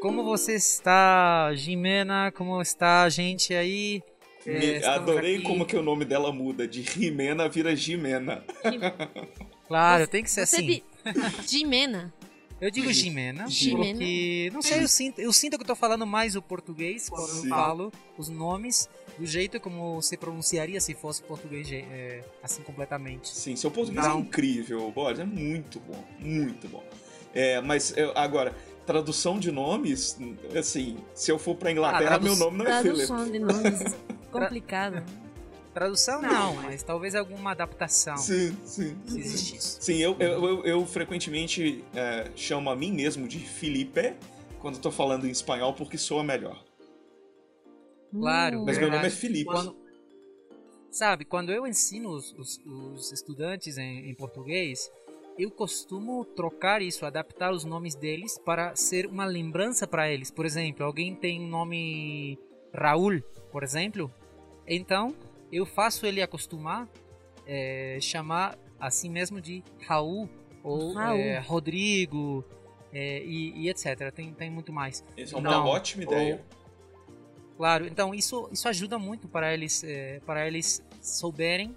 Como você está, Jimena? Como está a gente aí? É, adorei aqui. como que o nome dela muda. De Jimena vira Jimena. Claro, tem que ser você assim. Jimena. Eu digo Jimena, Jimena, porque não sei, eu sinto, eu sinto que eu tô falando mais o português quando Sim. eu falo os nomes do jeito como se pronunciaria se fosse português é, assim completamente. Sim, seu português é então, é incrível, Boris, é muito bom, muito bom. É, mas eu, agora, tradução de nomes, assim, se eu for pra Inglaterra, ah, meu nome não é Philip. Tradução de nomes, complicado. Tradução não, mas talvez alguma adaptação. Sim, sim. Se existisse. Sim, eu, eu, eu, eu frequentemente é, chamo a mim mesmo de Felipe quando estou falando em espanhol porque soa melhor. Claro. Mas verdade. meu nome é Felipe. Quando, sabe, quando eu ensino os, os, os estudantes em, em português, eu costumo trocar isso, adaptar os nomes deles para ser uma lembrança para eles. Por exemplo, alguém tem nome Raul, por exemplo, então eu faço ele acostumar é, chamar assim mesmo de Raul ou Raul. É, Rodrigo é, e, e, etc. Tem, tem muito mais. Isso é uma então, ótima ideia. Ou, claro, então isso, isso ajuda muito para eles, é, para eles souberem.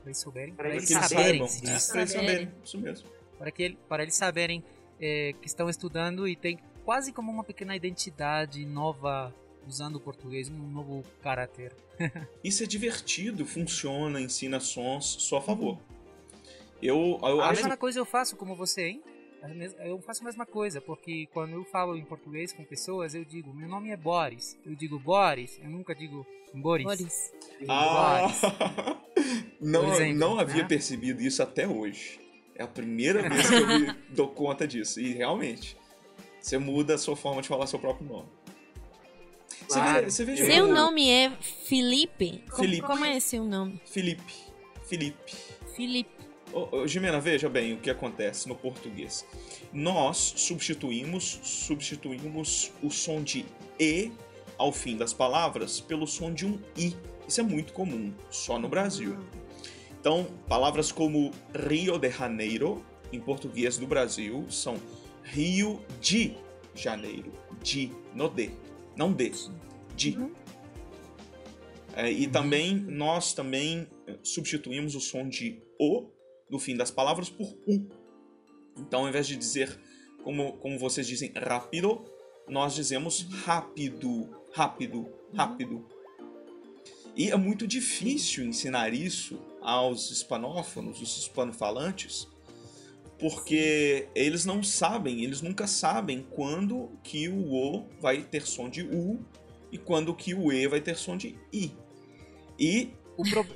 Para eles souberem? Para, eles saberem. Saibam, né? Para eles saberem, isso mesmo. Para, que, para eles saberem é, que estão estudando e tem quase como uma pequena identidade nova usando o português, um novo caráter. Isso é divertido, funciona, ensina sons, só a favor. Eu, eu a acho... mesma coisa eu faço como você, hein? Eu faço a mesma coisa, porque quando eu falo em português com pessoas, eu digo, meu nome é Boris. Eu digo Boris, eu nunca digo Boris. Boris. Ah, Boris. não, exemplo, não havia né? percebido isso até hoje. É a primeira vez que eu me dou conta disso. E realmente, você muda a sua forma de falar seu próprio nome. Claro. Você vê, você vê seu nome é Felipe? Felipe. Como, como é seu nome? Felipe. Felipe. Felipe. Ô, Jimena, veja bem o que acontece no português. Nós substituímos, substituímos o som de E ao fim das palavras pelo som de um I. Isso é muito comum, só no Brasil. Então, palavras como Rio de Janeiro, em português do Brasil, são Rio de Janeiro. De, no D não de, de. Uhum. É, e uhum. também nós também eh, substituímos o som de o no fim das palavras por u. Então, ao invés de dizer como, como vocês dizem rápido, nós dizemos rápido, rápido, rápido. E é muito difícil ensinar isso aos hispanófonos, os hispanofalantes, porque eles não sabem, eles nunca sabem quando que o O vai ter som de U e quando que o E vai ter som de I. E o, pro...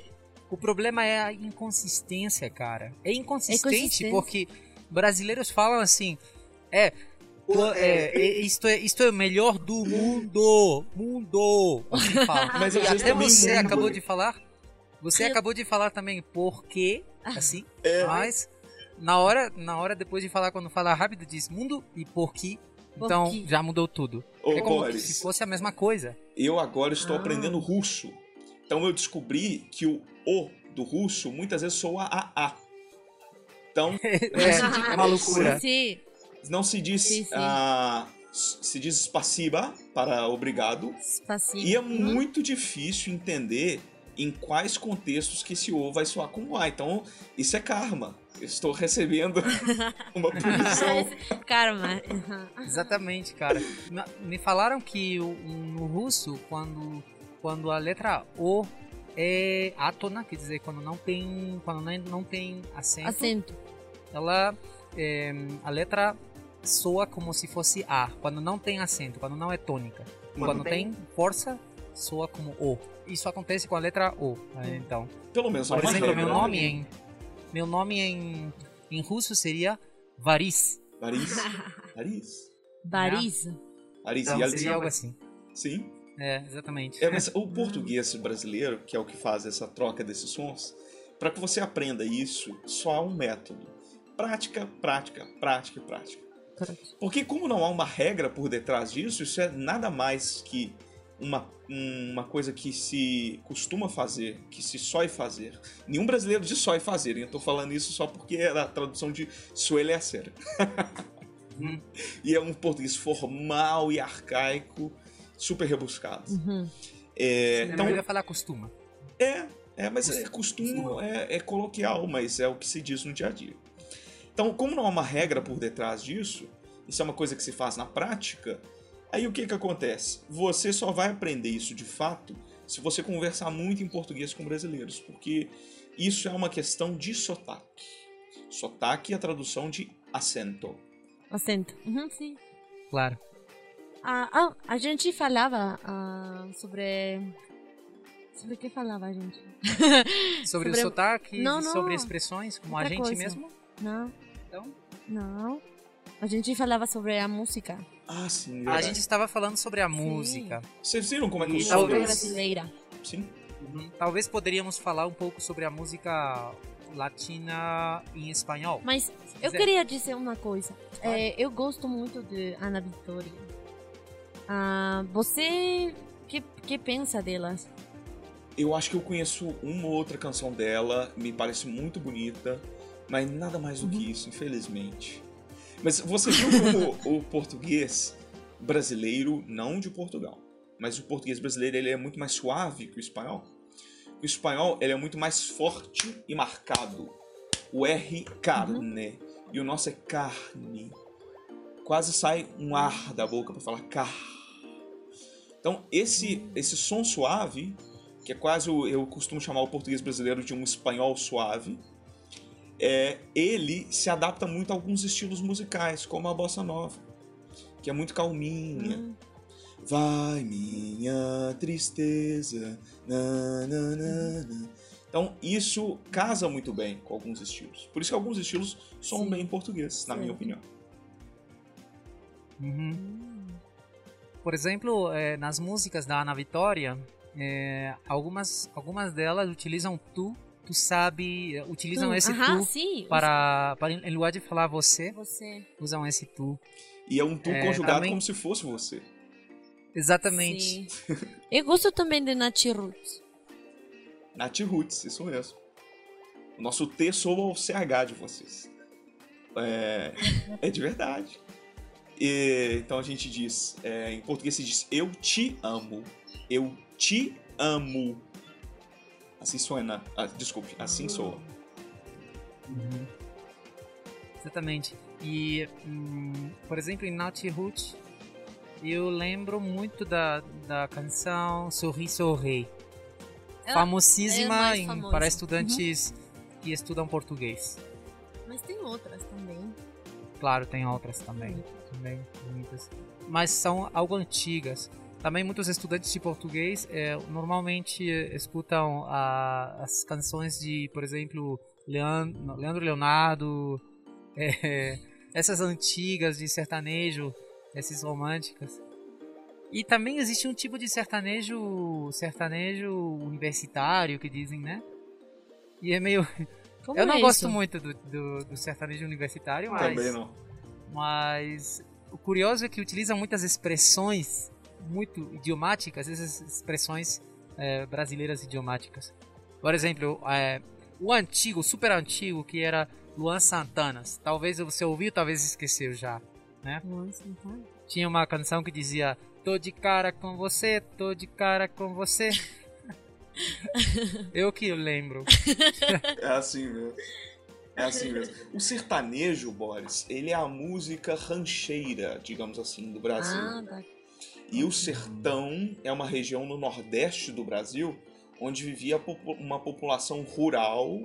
o problema é a inconsistência, cara. É inconsistente é porque brasileiros falam assim, é, é, é, isto, é, isto é o melhor do mundo. Mundo. Mas e até você mundo. acabou de falar. Você acabou de falar também porque, assim, é, mas na hora, na hora depois de falar, quando falar rápido, diz mundo e porqui. Então já mudou tudo. Ô, é como Boris, se fosse a mesma coisa. Eu agora estou ah. aprendendo russo. Então eu descobri que o O do russo muitas vezes soa a A. Então. é, é uma loucura. Sim. Não se diz. Sim, sim. Uh, se diz spasiba para obrigado. Spasiba. E é muito difícil entender em quais contextos que esse O vai soar com A. Então, isso é karma estou recebendo uma punição. Karma. Exatamente, cara. Me falaram que no russo, quando, quando a letra O é átona, quer dizer, quando não tem, quando não tem acento, acento. ela é, a letra soa como se fosse A, quando não tem acento, quando não é tônica. Quando, quando tem... tem força, soa como O. Isso acontece com a letra O. Né? Então, pelo menos por exemplo, meu nome em meu nome em, em russo seria Varis. Varis? Varis? Varis. Varis. Então, seria algo assim. Sim. É, exatamente. É, mas o português brasileiro, que é o que faz essa troca desses sons, para que você aprenda isso, só há um método. Prática, prática, prática e prática. Porque como não há uma regra por detrás disso, isso é nada mais que uma, uma coisa que se costuma fazer, que se sói fazer. Nenhum brasileiro diz sói fazer, eu tô falando isso só porque é a tradução de suele ser. Uhum. E é um português formal e arcaico, super rebuscado. Uhum. É, então, eu ia falar costuma. É, é mas é, costume é, é coloquial, mas é o que se diz no dia a dia. Então, como não há uma regra por detrás disso, isso é uma coisa que se faz na prática, aí o que, que acontece? Você só vai aprender isso de fato se você conversar muito em português com brasileiros, porque isso é uma questão de sotaque. Sotaque é a tradução de acento. Acento, uhum, sim. Claro. Ah, ah, a gente falava ah, sobre Sobre o que falava a gente? sobre, sobre o sotaque, não, não. sobre expressões, como Outra a gente coisa. mesmo? Não. Então? Não. A gente falava sobre a música. Ah, sim. Verdade. A gente estava falando sobre a sim. música. Vocês viram como é que o som brasileira. Sim. Uhum. Talvez poderíamos falar um pouco sobre a música latina em espanhol. Mas eu queria dizer uma coisa. É, eu gosto muito de Ana Vitória. Ah, você que que pensa delas? Eu acho que eu conheço uma ou outra canção dela, me parece muito bonita, mas nada mais do que uhum. isso, infelizmente. Mas você viu como o português brasileiro, não de Portugal, mas o português brasileiro ele é muito mais suave que o espanhol? O espanhol ele é muito mais forte e marcado. O R, carne, uhum. e o nosso é carne. Quase sai um ar da boca para falar car. Então, esse, esse som suave que é quase o, eu costumo chamar o português brasileiro de um espanhol suave. É, ele se adapta muito a alguns estilos musicais, como a bossa nova, que é muito calminha. Hum. Vai minha tristeza. Na, na, na, então isso casa muito bem com alguns estilos. Por isso que alguns estilos são bem em português, na Sim. minha opinião. Uhum. Por exemplo, é, nas músicas da Ana Vitória, é, algumas, algumas delas utilizam tu, tu sabe, utilizam tu. esse tu sim. para, para, em lugar de falar você, você, usam esse tu. E é um tu é, conjugado também... como se fosse você. Exatamente. Eu gosto também de Nat Roots. Nat Roots, isso mesmo. O nosso T soa ao CH de vocês. É, é de verdade. E, então a gente diz, é, em português se diz eu te amo, eu te amo. Assim suena. Ah, desculpe, assim soa. Uhum. Exatamente. E, hum, por exemplo, em Naughty Root, eu lembro muito da, da canção Sorri Sorri. É Famosíssima é para estudantes uhum. que estudam português. Mas tem outras também. Claro, tem outras também. Também, muitas. Mas são algo antigas. Também muitos estudantes de português é, normalmente escutam a, as canções de, por exemplo, Leandro, Leandro Leonardo, é, essas antigas de sertanejo, essas românticas. E também existe um tipo de sertanejo, sertanejo universitário que dizem, né? E é meio. Como Eu não é gosto muito do, do, do, sertanejo universitário, mas. Também não. Mas o curioso é que utiliza muitas expressões muito idiomáticas, essas expressões é, brasileiras idiomáticas. Por exemplo, é, o antigo, super antigo, que era Luan Santana. Talvez você ouviu, talvez esqueceu já, né? Luan Santana? Tinha uma canção que dizia Tô de cara com você, tô de cara com você. eu que lembro. É assim mesmo. É assim mesmo. O sertanejo, Boris, ele é a música rancheira, digamos assim, do Brasil. Ah, tá. E o sertão é uma região no nordeste do Brasil onde vivia uma população rural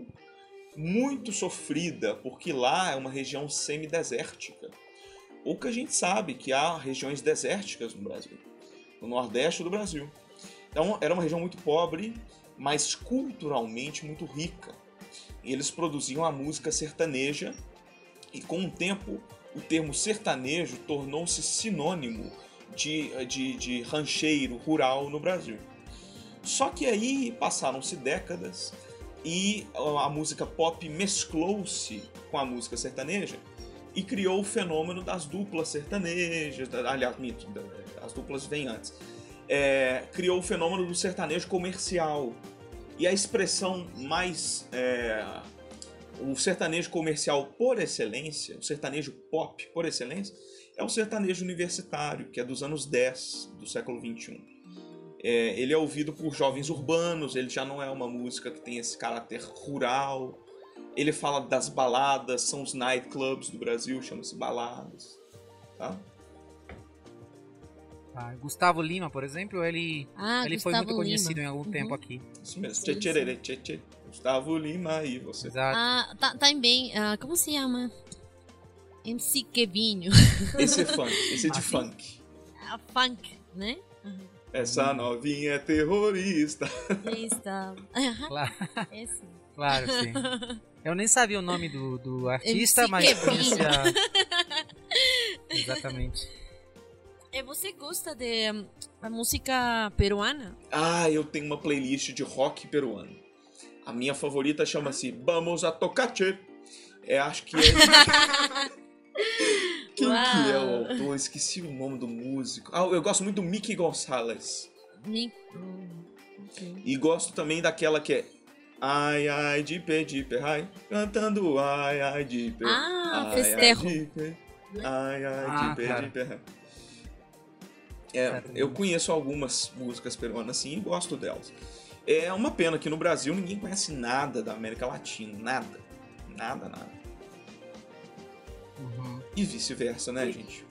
muito sofrida, porque lá é uma região semidesértica. Pouca gente sabe que há regiões desérticas no Brasil, no nordeste do Brasil. Então era uma região muito pobre, mas culturalmente muito rica. E eles produziam a música sertaneja e com o tempo o termo sertanejo tornou-se sinônimo de, de, de rancheiro rural no Brasil. Só que aí passaram-se décadas e a música pop mesclou-se com a música sertaneja e criou o fenômeno das duplas sertanejas. Aliás, mito, as duplas vêm antes. É, criou o fenômeno do sertanejo comercial. E a expressão mais é, o sertanejo comercial por excelência, o sertanejo pop por excelência, é o sertanejo universitário, que é dos anos 10 do século 21. É, ele é ouvido por jovens urbanos, ele já não é uma música que tem esse caráter rural. Ele fala das baladas, são os nightclubs do Brasil, chama-se baladas. Tá? Ah, Gustavo Lima, por exemplo, ele, ah, ele foi muito conhecido Lima. em algum uhum. tempo aqui. Tchê, tchê. Gustavo Lima e você. Exato. Ah, tá, também, uh, como se chama? MC Kevinho. Esse é funk, esse é de ah, funk. Ah, funk, né? Uhum. Essa novinha é terrorista. Terrorista. Claro. Esse. Claro, sim. Eu nem sabia o nome do, do artista, MC mas conhecia. Exatamente. E você gosta de um, música peruana? Ah, eu tenho uma playlist de rock peruano. A minha favorita chama-se Vamos a Tocache. É, acho que é. Quem Uau. que é o autor? Esqueci o nome do músico. Ah, eu gosto muito do Mickey Gonçalves. Mickey. E gosto também daquela que é Ai, ai, de pé, de pé, ai. Cantando ai, ai, de pé. Ah, ai, festejo. Ai, de pé, ai, ai, ah, de pé, de pé. É, eu conheço algumas músicas peruanas assim e gosto delas. É uma pena que no Brasil ninguém conhece nada da América Latina. Nada. Nada, nada. Uhum. E vice-versa, né, e... gente?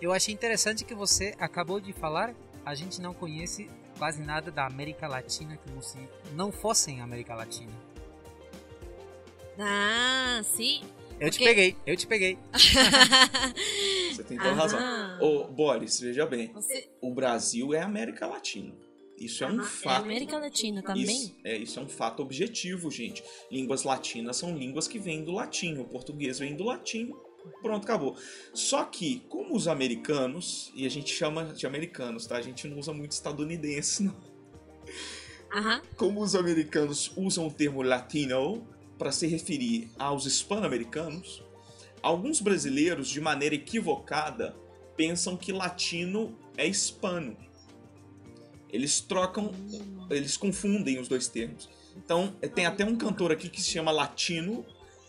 Eu achei interessante que você acabou de falar. A gente não conhece quase nada da América Latina como se não fossem América Latina. Ah, sim. Eu te peguei, eu te peguei. Você tem toda razão. Ô, Boris, veja bem. Você... O Brasil é América Latina. Isso é um fato. É América Latina também? Isso é, isso é um fato objetivo, gente. Línguas latinas são línguas que vêm do latim. O português vem do latim. Pronto, acabou. Só que, como os americanos, e a gente chama de americanos, tá? A gente não usa muito estadunidense, não. Uhum. Como os americanos usam o termo latino para se referir aos hispano-americanos, alguns brasileiros, de maneira equivocada, pensam que latino é hispano. Eles trocam, eles confundem os dois termos. Então, tem até um cantor aqui que se chama Latino,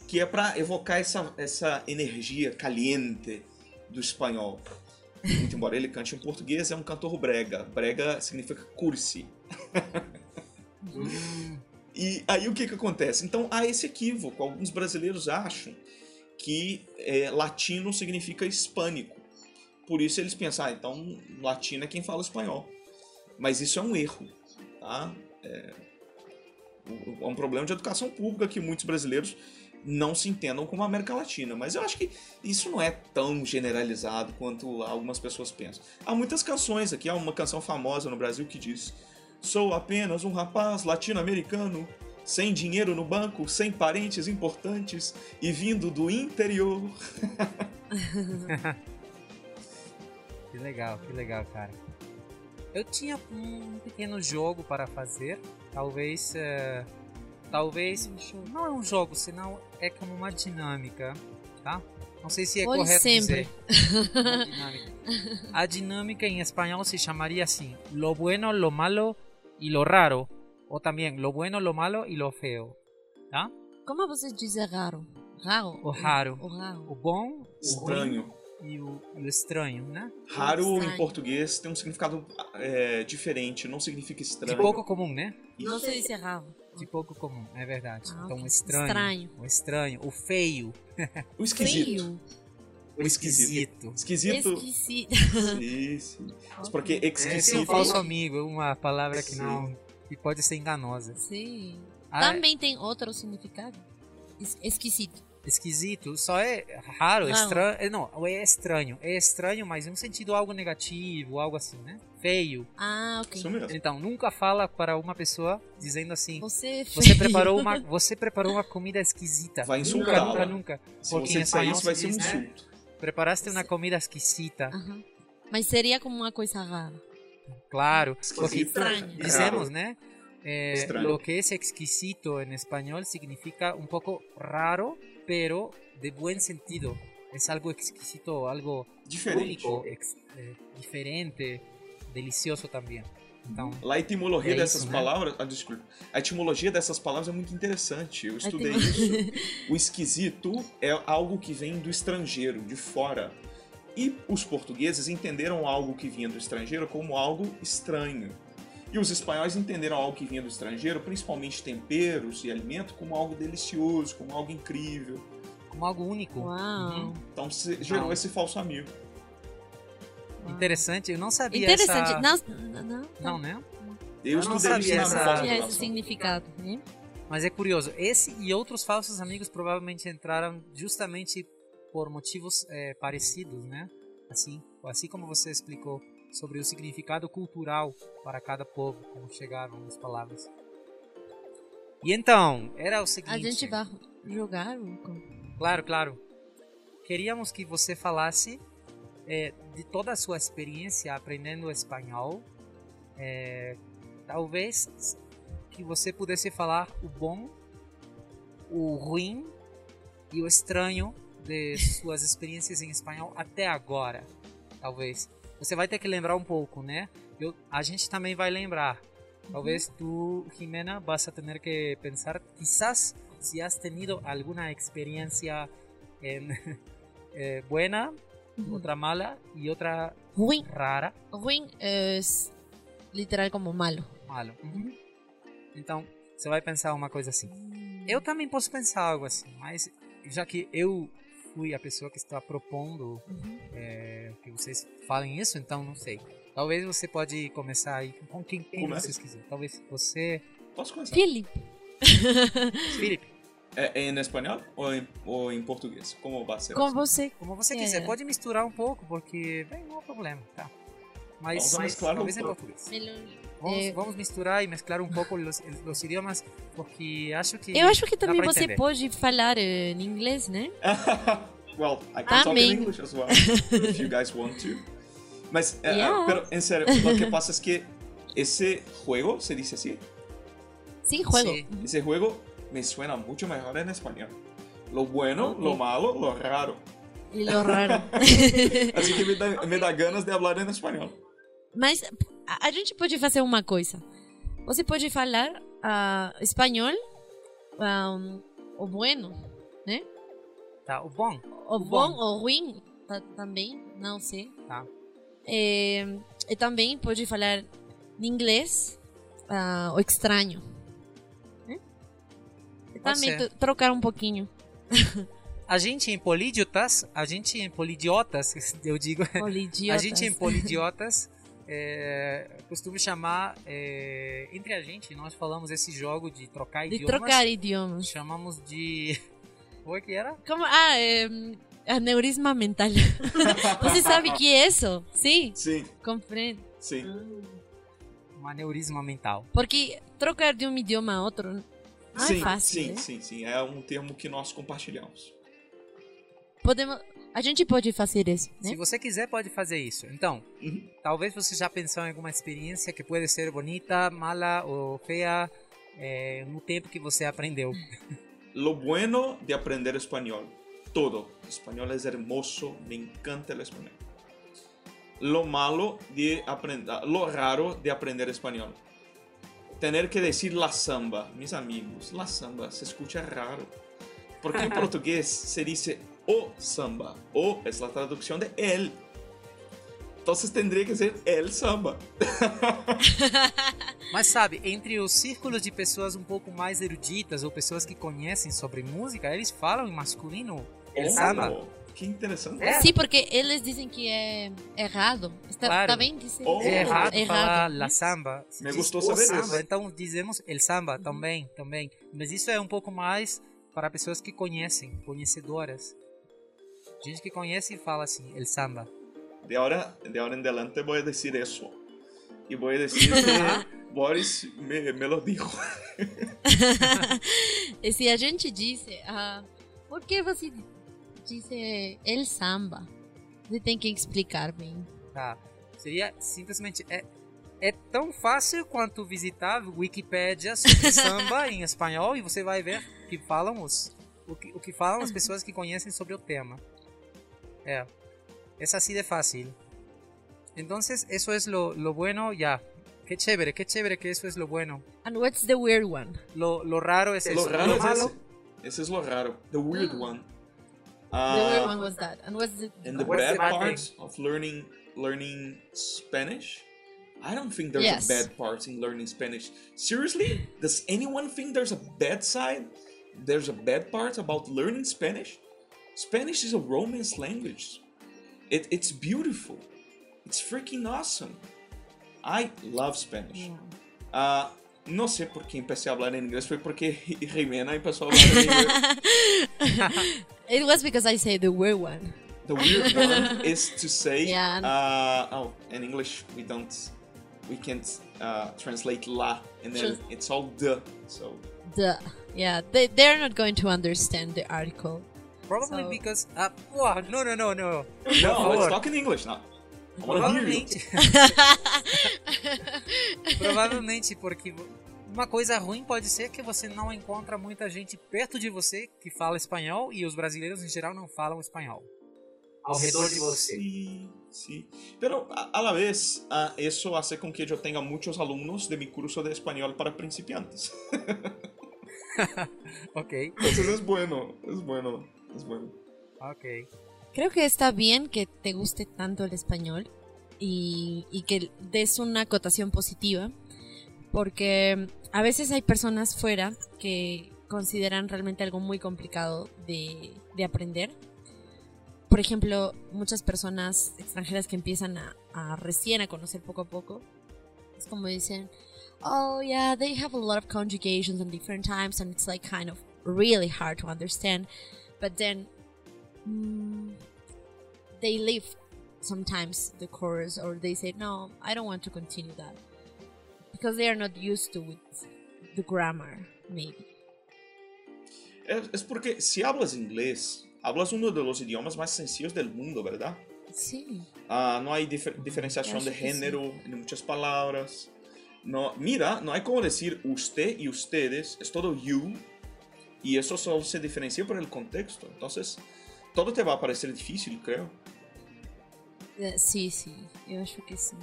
que é para evocar essa, essa energia caliente do espanhol. Muito embora ele cante em português, é um cantor brega. Brega significa cursi. e aí o que que acontece? Então há esse equívoco. Alguns brasileiros acham que é, latino significa hispânico. Por isso eles pensam, ah, então latino é quem fala espanhol. Mas isso é um erro, tá? É, é um problema de educação pública que muitos brasileiros não se entendam como América Latina. Mas eu acho que isso não é tão generalizado quanto algumas pessoas pensam. Há muitas canções aqui, há uma canção famosa no Brasil que diz: Sou apenas um rapaz latino-americano, sem dinheiro no banco, sem parentes importantes e vindo do interior. que legal, que legal, cara. Eu tinha um pequeno jogo para fazer, talvez. Uh, talvez. Não é um jogo, senão é como uma dinâmica, tá? Não sei se é Olhe correto sempre. dizer. dinâmica. A dinâmica em espanhol se chamaria assim: lo bueno, lo malo y lo raro. Ou também lo bueno, lo malo y lo feo. Tá? Como você diz raro? Raro? O raro. O, raro. o bom, estranho. O e o, e o estranho, né? Raro estranho. em português tem um significado é, diferente, não significa estranho. De pouco comum, né? Não sei se é raro. De pouco comum, é verdade. Ah, então, o estranho. Estranho. O estranho, o feio. O esquisito. Feio. O esquisito. Esquisito. Esquisito. Isso. Porque esquisito. É, um falso amigo, uma palavra que não. Que pode ser enganosa. Sim. Ah, Também tem outro significado? Esquisito esquisito, só é raro, estranho. É, não, é estranho. É estranho, mas em um sentido algo negativo, algo assim, né? Feio. Ah, ok. Isso mesmo. Então, nunca fala para uma pessoa dizendo assim: Você, é você preparou uma Você preparou uma comida esquisita. Vai insultar. Nunca, nunca, nunca. Se Porque você disser isso, vai ser um né? insulto. Né? Preparaste uma comida esquisita. Uhum. Mas seria como uma coisa rara. Claro. Porque estranho. dizemos, né? Eh, lo que es exquisito en español significa un poco raro, pero de buen sentido. Es algo exquisito, algo diferente, único, ex, eh, diferente, delicioso también. Então, a etimologia é dessas isso, né? palavras. Ah, desculpa. A etimologia dessas palavras é muito interessante. Eu estudei isso. O esquisito é algo que vem do estrangeiro, de fora. E os portugueses entenderam algo que vinha do estrangeiro como algo estranho. E os espanhóis entenderam algo que vinha do estrangeiro, principalmente temperos e alimento, como algo delicioso, como algo incrível. Como algo único. Uau. Uhum. Então gerou esse falso amigo. Interessante, eu não sabia Interessante. Essa... Não, não, não, né? Eu, eu não sabia essa... esse significado. Né? Mas é curioso, esse e outros falsos amigos provavelmente entraram justamente por motivos é, parecidos, né? Assim, assim como você explicou sobre o significado cultural para cada povo, como chegaram as palavras. E então, era o seguinte... A gente vai jogar? Claro, claro. Queríamos que você falasse é, de toda a sua experiência aprendendo espanhol, é, talvez que você pudesse falar o bom, o ruim e o estranho de suas experiências em espanhol até agora, talvez. Você vai ter que lembrar um pouco, né? Eu, a gente também vai lembrar. Talvez tu, Jimena, vas a tener que pensar, quizás si has tenido alguna experiencia en, eh, buena otra mala otra ruim. rara. Ruim é literal como malo. Malo. Uhum. Então, você vai pensar uma coisa assim. Eu também posso pensar algo assim, mas já que eu fui a pessoa que está propondo uhum. é, que vocês falem isso, então não sei. Talvez você pode começar aí com quem, quem vocês quiserem. Talvez você... Posso começar? Felipe. Felipe. É, é em espanhol ou em, ou em português? Como você. Como você é. quiser. Pode misturar um pouco, porque bem, não há problema, tá? Mas, vamos mas mesclar talvez em português. Vamos, é... vamos, misturar e mesclar um pouco os, os, idiomas, porque acho que. Eu acho que também você entender. pode falar uh, em inglês, né? well, I can talk in English as well, if you guys want to. Mas, uh, yeah. pero, en serio, lo que pasa es que ese juego, ¿se dice así? Sí, juego. Sí. Ese juego me suena mucho mejor en español. Lo bueno, okay. lo malo, lo raro. E lo raro. Así que me dá, me dá ganas de falar em espanhol. Mas a, a, gente pode fazer uma coisa. Você pode falar uh, espanhol, um, o bueno, né? Tá, o bom. O, o bom, bom, o ruim tá, também, não sei. Tá. É, e também pode falar em inglês uh, o estranho. Também trocar um pouquinho. A gente em Polidiotas, a gente em Polidiotas, eu digo, Polidiotas. a gente em Polidiotas é, costumo chamar, é, entre a gente, nós falamos esse jogo de trocar de idiomas. De trocar idiomas. Chamamos de... Como é que era? Como? Ah, é, aneurisma mental. Você sabe que é isso? Sim? Sim. Compreendo. Sim. Um aneurisma mental. Porque trocar de um idioma a outro ah, sim, é fácil, sim, né? sim, sim. É um termo que nós compartilhamos. Podemos, a gente pode fazer isso, né? Se você quiser, pode fazer isso. Então, uhum. talvez você já pensou em alguma experiência que pode ser bonita, mala ou feia é, no tempo que você aprendeu. Lo bueno de aprender espanhol. Todo. Espanhol é hermoso, me encanta o espanhol. Lo malo de aprender, lo raro de aprender espanhol tener que decir la samba, mis amigos, la samba se escucha raro. Porque en portugués se dice o samba, o es la traducción de el. Entonces tendría que ser el samba. Mas sabe, entre os círculos de pessoas um pouco mais eruditas ou pessoas que conhecem sobre música, eles falam em masculino el oh, samba. Que interessante. É. Sim, porque eles dizem que é errado. Está, claro. tá bem dizer oh. É errado, errado falar la samba. Me gostou saber samba, isso. Então dizemos el samba também, também. Mas isso é um pouco mais para pessoas que conhecem, conhecedoras. Gente que conhece e fala assim, el samba. De agora, de agora em diante vou dizer isso. E vou dizer que Boris me, me lo dijo. e se a gente disse, uh, por que você diz el samba. Você tem que explicar bem. Tá. Seria simplesmente. É, é tão fácil quanto visitar Wikipedia sobre samba em espanhol e você vai ver que falam os, o que, o que falam as pessoas que conhecem sobre o tema. É. É assim de fácil. Entonces, eso es lo, lo bueno, ya. Qué chévere, qué chévere que eso es lo bueno. And what's the weird one? Lo, lo raro es Lo eso. raro Lo es malo, ese. Ese es lo raro. The weird one. the weird Uh, one was that. And what's the and the What's bad the bad parts of learning learning Spanish? I don't think there's Yes. a bad part in learning Spanish. Seriously? Does anyone think there's a bad side? There's a bad part about learning Spanish? Spanish is a Romance language. It, it's beautiful. It's freaking awesome. I love Spanish. Ah, no sé por qué empecé a hablar en inglés, fue porque Jimena empezó a hablar en inglés. It was because I say the weird one. The weird one is to say, Yeah. uh, oh, in English we don't, we can't uh, translate la, and then it's all the. So The yeah, they they're not going to understand the article. Probably So- because. Ah, wow, no, no, no, no. no, let's talk in English now. Provavelmente. Provavelmente porque uma coisa ruim pode ser que você não encontra muita gente perto de você que fala espanhol e os brasileiros em geral não falam espanhol. Ao redor de você. Sí, sí. Pero a, la vez, ah, eso hace con que yo tenga muchos alumnos de mi curso de español para principiantes. Ok, Entonces es bueno, es bueno, es bueno. ok. Creo que está bien que te guste tanto el español y, y que des una acotación positiva, porque a veces hay personas fuera que consideran realmente algo muy complicado de, de aprender. Por ejemplo, muchas personas extranjeras que empiezan a, a recién a conocer poco a poco, es como dicen, oh yeah, they have a lot of conjugations and different times and it's like kind of really hard to understand. But then mm, they leave sometimes the chorus or they say no i don't want to continue that because they are not used to it, the grammar maybe Es, porque si hablas inglés, hablas uno de los idiomas más sencillos del mundo, ¿verdad? sí Ah, no hay difer- diferenciación Acho de que sí. género en muchas palabras. No, mira, no hay como decir usted y ustedes, es todo you. Y eso solo se diferencia por el contexto. Entonces, todo te va a parecer difícil, creo. Sí sí eu acho que sim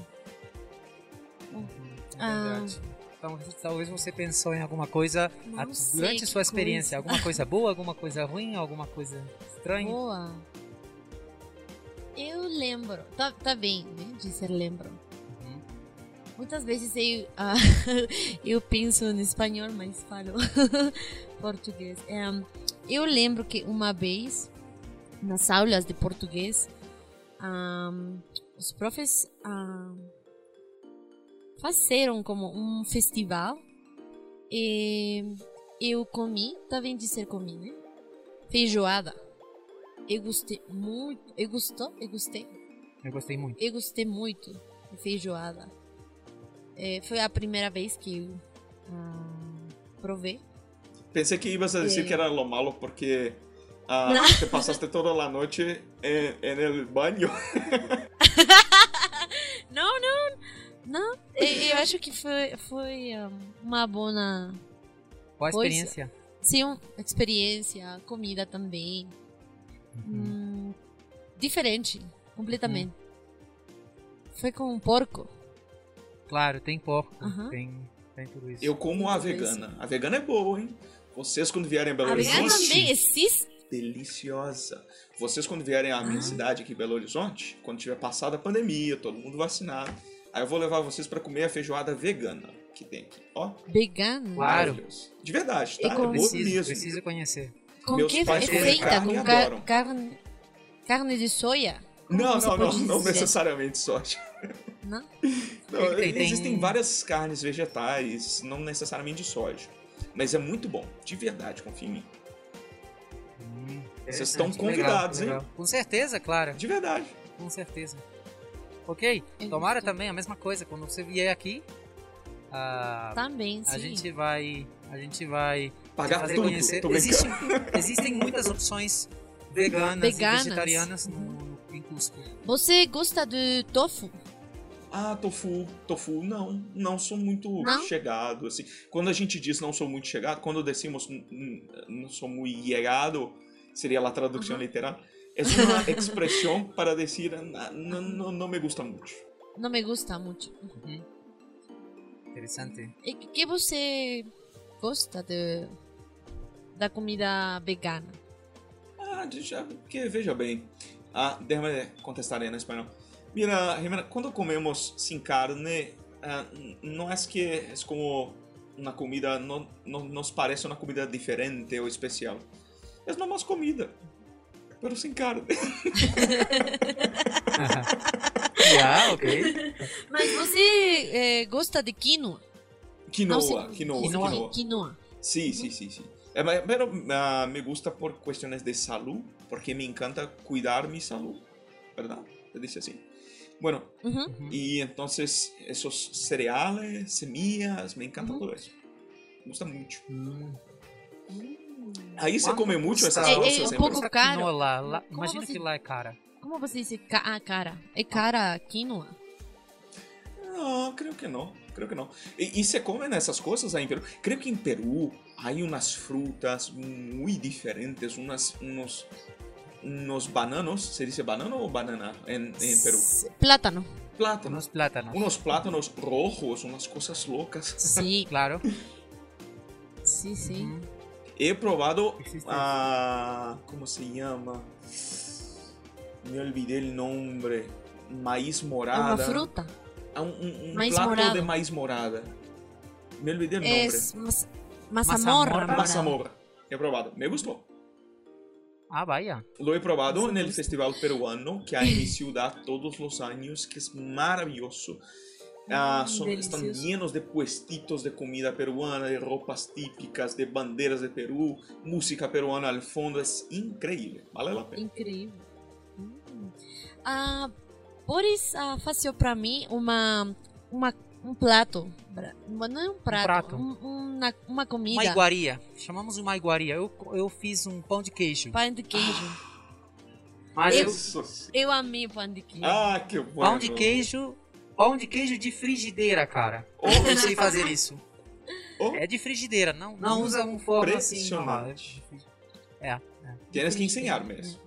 É Ah. Então, talvez você pensou em alguma coisa a- durante sua experiência. coisa. Alguma coisa boa, alguma coisa ruim, alguma coisa estranha. boa eu lembro tá, tá bem né dizer lembro. Muitas vezes eu ah, eu penso em espanhol mas falo português Em, eu lembro que uma vez nas aulas de português am, os profs am, fizeram como um festival e eu comi, bem dizer comi, né? Feijoada. Eu gostei muito. Eu gostou? Eu gostei. Eu gostei muito. Eu gostei muito de feijoada. É, foi a primeira vez que eu ah, provei. Pensé que ibas a decir Eh. que era lo malo porque ah, No. te pasaste toda la noche en, en el baño. Não, não, não. Eu, eu acho que foi, foi uma boa, a Pois- experiência? sim, uma experiência, comida também. Hum, diferente, completamente. Foi com um porco. Claro, tem porco, Aham. tem, tem tudo isso. Eu como a vegana. A vegana é boa, hein? Vocês quando vierem a Belo A vegana Horizonte... também existe. deliciosa. Vocês, quando vierem à minha Ah. cidade aqui em Belo Horizonte, quando tiver passado a pandemia, todo mundo vacinado, aí eu vou levar vocês pra comer a feijoada vegana que tem aqui. Ó, Vegano. Claro. De verdade, E tá? É com- boa preciso, mesmo. preciso conhecer. Com Meus que pais é comem feita? carne e Com car carne, carne de soia? Como Não, não, não, não necessariamente soja. Não? Não, Tem- tem- existem várias carnes vegetais, não necessariamente de soja. Mas é muito bom, de verdade, confia em mim. Hum, Vocês estão convidados, hein? legal. Com certeza, claro. De verdade. Com certeza. Ok? Eu Tomara também a mesma coisa. Quando você vier aqui, a, Também, a sim. gente vai. A gente vai Pagar fazer tudo. conhecer. Existem, existem muitas opções veganas, Veganas. e vegetarianas no, no, em Cusco. Você gosta de tofu? Ah, tofu, tofu, não, não sou muito Não? chegado, assim. Quando a gente diz não sou muito chegado, quando decimos "N- n- não sou muito llegado, seria a tradução literal, é uma expressão para dizer "Na- não, não, não me gusta muito. Não me gusta muito. Uhum. Interessante. E que você gosta de, da comida vegana? Ah, já, porque veja bem. Ah, déjame contestar em espanhol. Mira, Jimena, quando comemos sem carne, não é que é como uma comida, não, nos parece uma comida diferente ou especial. É nomás comida, pero sem carne. ah, ok. Mas você eh, gosta de quinoa? Quinoa, Não, quinoa, quinoa. quinoa. Quinoa. Sí, sí, sí, sí. Eh, ma- Pero ah, me gusta por cuestiones de salud, porque me encanta cuidar mi salud, ¿verdad? Se dice así. Bueno, Uhum. y entonces esos cereales, semillas, me encanta Ujú. todo eso. Me gusta mucho. Ahí se ¿Cuánto come mucho custa? esas Eh, eh, en poco Brasil. Essa caro. quinoa lá, imagina você- que lá é cara. Como você diz ca ah, cara? É cara quinoa? No, creo que no, creo que no. Y, y se comen esas cosas ahí en Perú. Creo que en Perú hay unas frutas muy diferentes, unas, unos, unos bananos, ¿se dice banano o banana en, en Perú? Plátano. Plátanos. Unos plátanos. Unos plátanos rojos, unas cosas locas. Sí, Claro. sí, sí. He probado a... ¿Cómo se llama? Me olvidé el nombre. Maíz morada. uma fruta. Ah, Un, un- un Maíz plato morado. de maíz morada. Me olvidé el nombre. Mazamorra. mazamorra. Mazamorra. He probado. Me gustó. Ah, vaya. Lo he probado en el festival peruano que hay en mi ciudad todos los años, que es maravilloso. Ah, Mm, son, están llenos de puestitos de comida peruana, de ropas típicas, de banderas de Perú, música peruana al fondo. Es increíble, vale la pena. Incrível. Hum. Ah, Boris ah, pra mim uma, uma, um prato. Bra- Não é um prato, prato. um- uma, uma comida. Uma iguaria. Chamamos uma iguaria. Eu, eu fiz um pão de queijo. Pão de queijo. Mas eu, sí. Eu amei pão de queijo. Ah, qué bueno. pão de queijo. Pão de queijo de frigideira, cara. Oh. Eu sei fazer isso. Oh. É de frigideira, não, não usa um forno assim. normal. Impressionante. É. Tienes que enseñarme eso.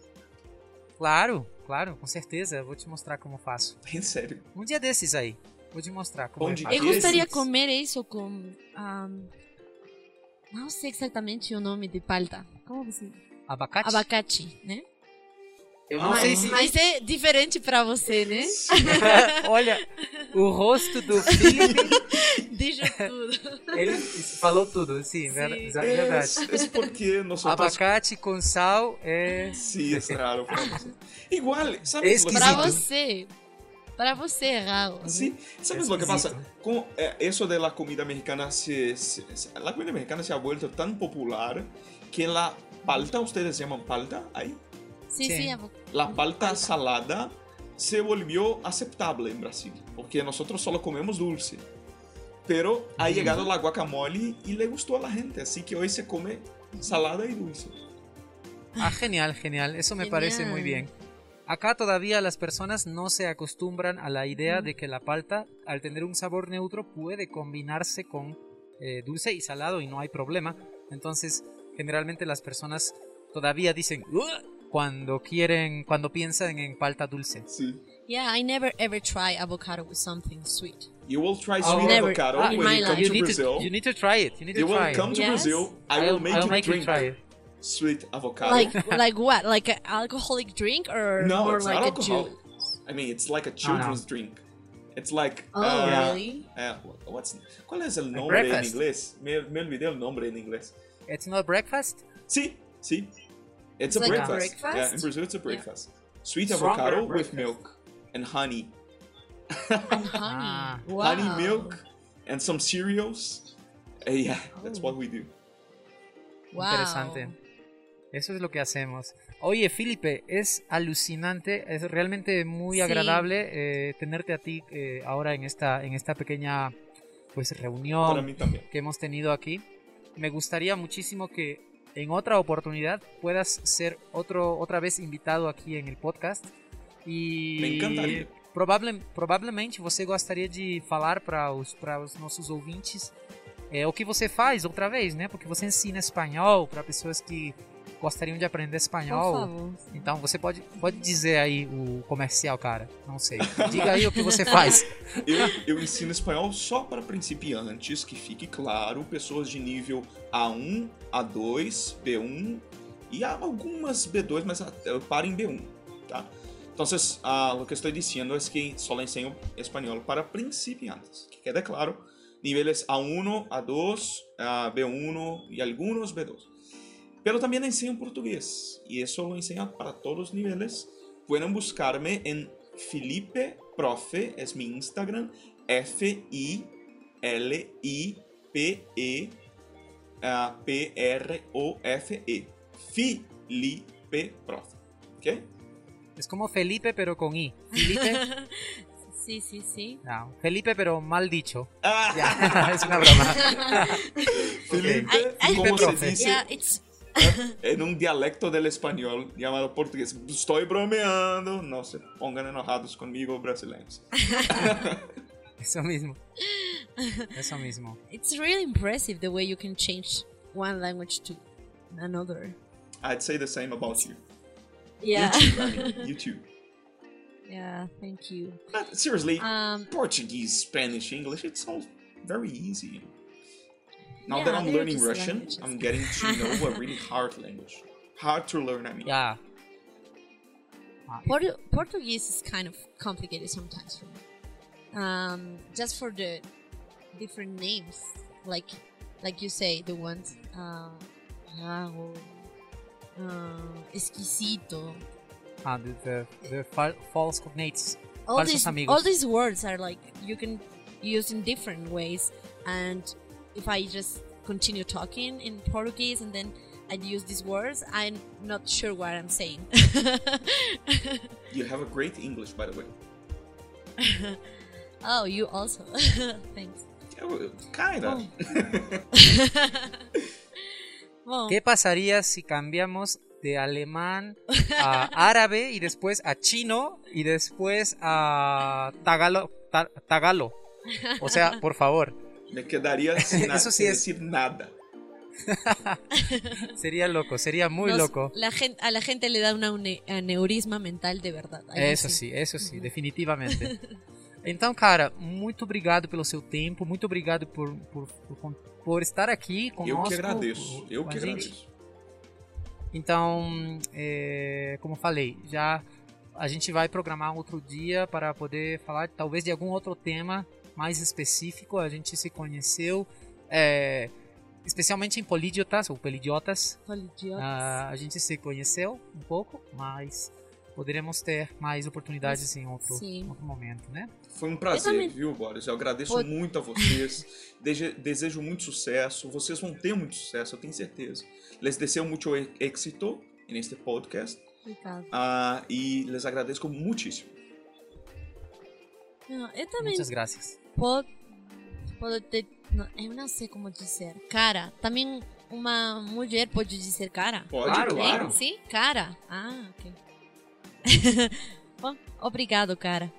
Claro, claro, com certeza. Eu vou te mostrar como faço. En serio. Um dia desses aí. Vou te mostrar como Pão eu de gostaria de comer isso com. ah, não sei exatamente o nome de palta. Como você. Abacate? Abacate, né? Eu não mas, sei se. mas é diferente pra você, né? Olha, o rosto do Felipe, Diz tudo. ele falou tudo, sim, Sim. verdade. Es, es porque nosotros... Abacate com sal é. Sí, es raro. para nosotros. Igual, ¿sabes lo que Pra você. Pra você é né? Sí, ¿sabes Es lo que pasa? exquisito. Con eh, eso de la comida mexicana, se, se- se- la comida mexicana se ha vuelto tan popular que la palta, ¿ustedes llaman palta ahí? Sim, Sim. sim. abo- La palta salada se volvió aceptable en Brasil, porque nosotros solo comemos dulce. Pero ha llegado la guacamole y le gustó a la gente, así que hoy se come salada y dulce. Ah, genial, genial. Eso me parece muy Genial. bien. Acá todavía las personas no se acostumbran a la idea de que la palta, al tener un sabor neutro, puede combinarse con eh, dulce y salado y no hay problema. Entonces, generalmente las personas todavía dicen "Ugh", cuando quieren, cuando piensan en palta dulce. Sí. Yeah, I never ever try avocado with something sweet. You will try Oh. sweet Never. avocado in when you come life. You to need, Brazil. to, you need to try it. You need to You will try come it. to Yes. Brazil. I will I'll- make I'll you make you drink try it. Sweet avocado. Like like what? Like an alcoholic drink or no, more it's like not a alcohol. juice? I mean, it's like a children's drink. It's like. Oh, uh, really? uh, what's, ¿Cuál es el nombre en breakfast. inglés? Me, me olvidé el nombre en inglés. It's not breakfast? Sí, sí. It's, It's a like a breakfast. breakfast? Yeah, in Brazil it's a breakfast. Sweet Stronger avocado with milk and honey. And honey. Ah. wow. Honey milk and some cereals. Uh, yeah, that's Oh. what we do. Wow. Interesante. Eso es lo que hacemos. Oye, Felipe, es alucinante, es realmente muy Sí. agradable eh, tenerte a ti eh, ahora en esta, en esta pequeña pues reunión que hemos tenido aquí. Me gustaría muchísimo que en otra oportunidad puedas ser otro, otra vez invitado aqui en el podcast. E Me encantaria. probable, provavelmente você gostaria de falar para os, para os nossos ouvintes é, o que você faz outra vez, né? Porque você ensina espanhol para pessoas que gostariam de aprender espanhol, então você pode, pode dizer aí o comercial, cara. Não sei. Diga aí o que você faz. eu, eu ensino espanhol só para principiantes, que fique claro, pessoas de nível A1, A2, B1 e algumas B2, mas eu paro em B1, tá? Então, uh, o que estou dizendo é que só ensino espanhol para principiantes. Que quede claro, níveis A1, A2, B1 e alguns B2. Pero también enseño portugués y eso lo enseño para todos los niveles. Pueden buscarme en Felipe Profe, es mi Instagram, F-I-L-I-P-E P-R-O-F-E. Felipe Profe. ¿Ok? Es como Felipe pero con I. Felipe. Sí, sí, sí. No, Felipe, pero mal dicho. Ah. Ya, es una broma. Felipe, okay. ¿cómo se dice? Yeah, it's en un dialecto del español llamado portugués. Estoy bromeando, no se pongan enojados conmigo, brasileños. Eso mismo. Eso mismo. It's really impressive the way you can change one language to another. I'd say the same about you. Yeah. YouTube, I mean, YouTube. Yeah, thank you. But seriously, um, Portuguese, Spanish, English, it's all very easy. Now yeah, that I'm learning Russian, languages. I'm getting to know a really hard language. Hard to learn, I mean. Yeah. Port Portuguese is kind of complicated sometimes for me. Um, just for the different names, like like you say, the ones uh, uh, exquisito. Ah, the, the, the false cognates. All these, all these words are like you can use in different ways, and if I just continue talking in Portuguese and then I'd use these words, I'm not sure what I'm saying. you have a great English, by the way. oh, you also. Thanks. kinda. Oh. ¿Qué pasaría si cambiamos de alemán a árabe y después a chino y después a tagalo? tagalo? O sea, por favor. Me quedaría sin, Eso sí es... decir nada. sería loco, sería muy Nos, loco. La gente, a la gente le da un aneurisma mental de verdade. Eso sim, eso sim, definitivamente. Então, cara, muito obrigado pelo seu tempo, muito obrigado por, por, por, por estar aqui conosco. Eu que agradeço, eu que agradeço. Então, é, como falei, já a gente vai programar outro dia para poder falar talvez de algum outro tema mais específico, a gente se conheceu, é, especialmente em Polidiotas, ou Pelidiotas. Polidiotas. Uh, a gente se conheceu um pouco, mas poderemos ter mais oportunidades em outro, outro momento, né? Foi um prazer, viu, Boris? Eu agradeço muito a vocês, desejo muito sucesso, vocês vão ter muito sucesso, eu tenho certeza. Les deseo mucho éxito neste podcast. Obrigado. Uh, e les agradeço muitíssimo. Não, eu também. Muitas graças. Pode, pode ter, não, eu não sei como dizer. Cara, também uma mulher pode dizer cara? Pode, claro. claro. Sim, cara. Ah, ok. Bom, obrigado, cara.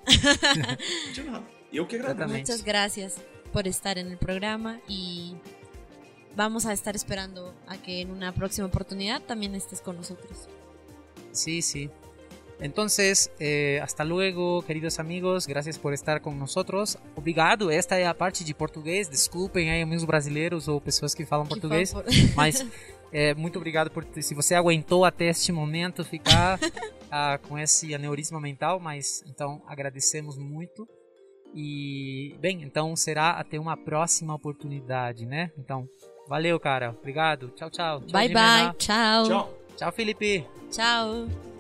De nada. Eu que agradeço. Muitas graças por estar no programa e vamos a estar esperando a que en una próxima oportunidad también estés con nosotros. Sí, sí. Entonces, eh, hasta luego, queridos amigos. Gracias por estar com nosotros. Obrigado. Esta é a parte de português. Desculpem aí, amigos brasileiros ou pessoas que falam que português. Mas é, muito obrigado por se você aguentou até este momento ficar ah, com esse aneurisma mental. Mas então agradecemos muito. E bem, então será até uma próxima oportunidade, né? Então, valeu, cara. Obrigado. Tchau, tchau. tchau bye, bye. Tchau. Tchau. Tchau, Felipe. Tchau.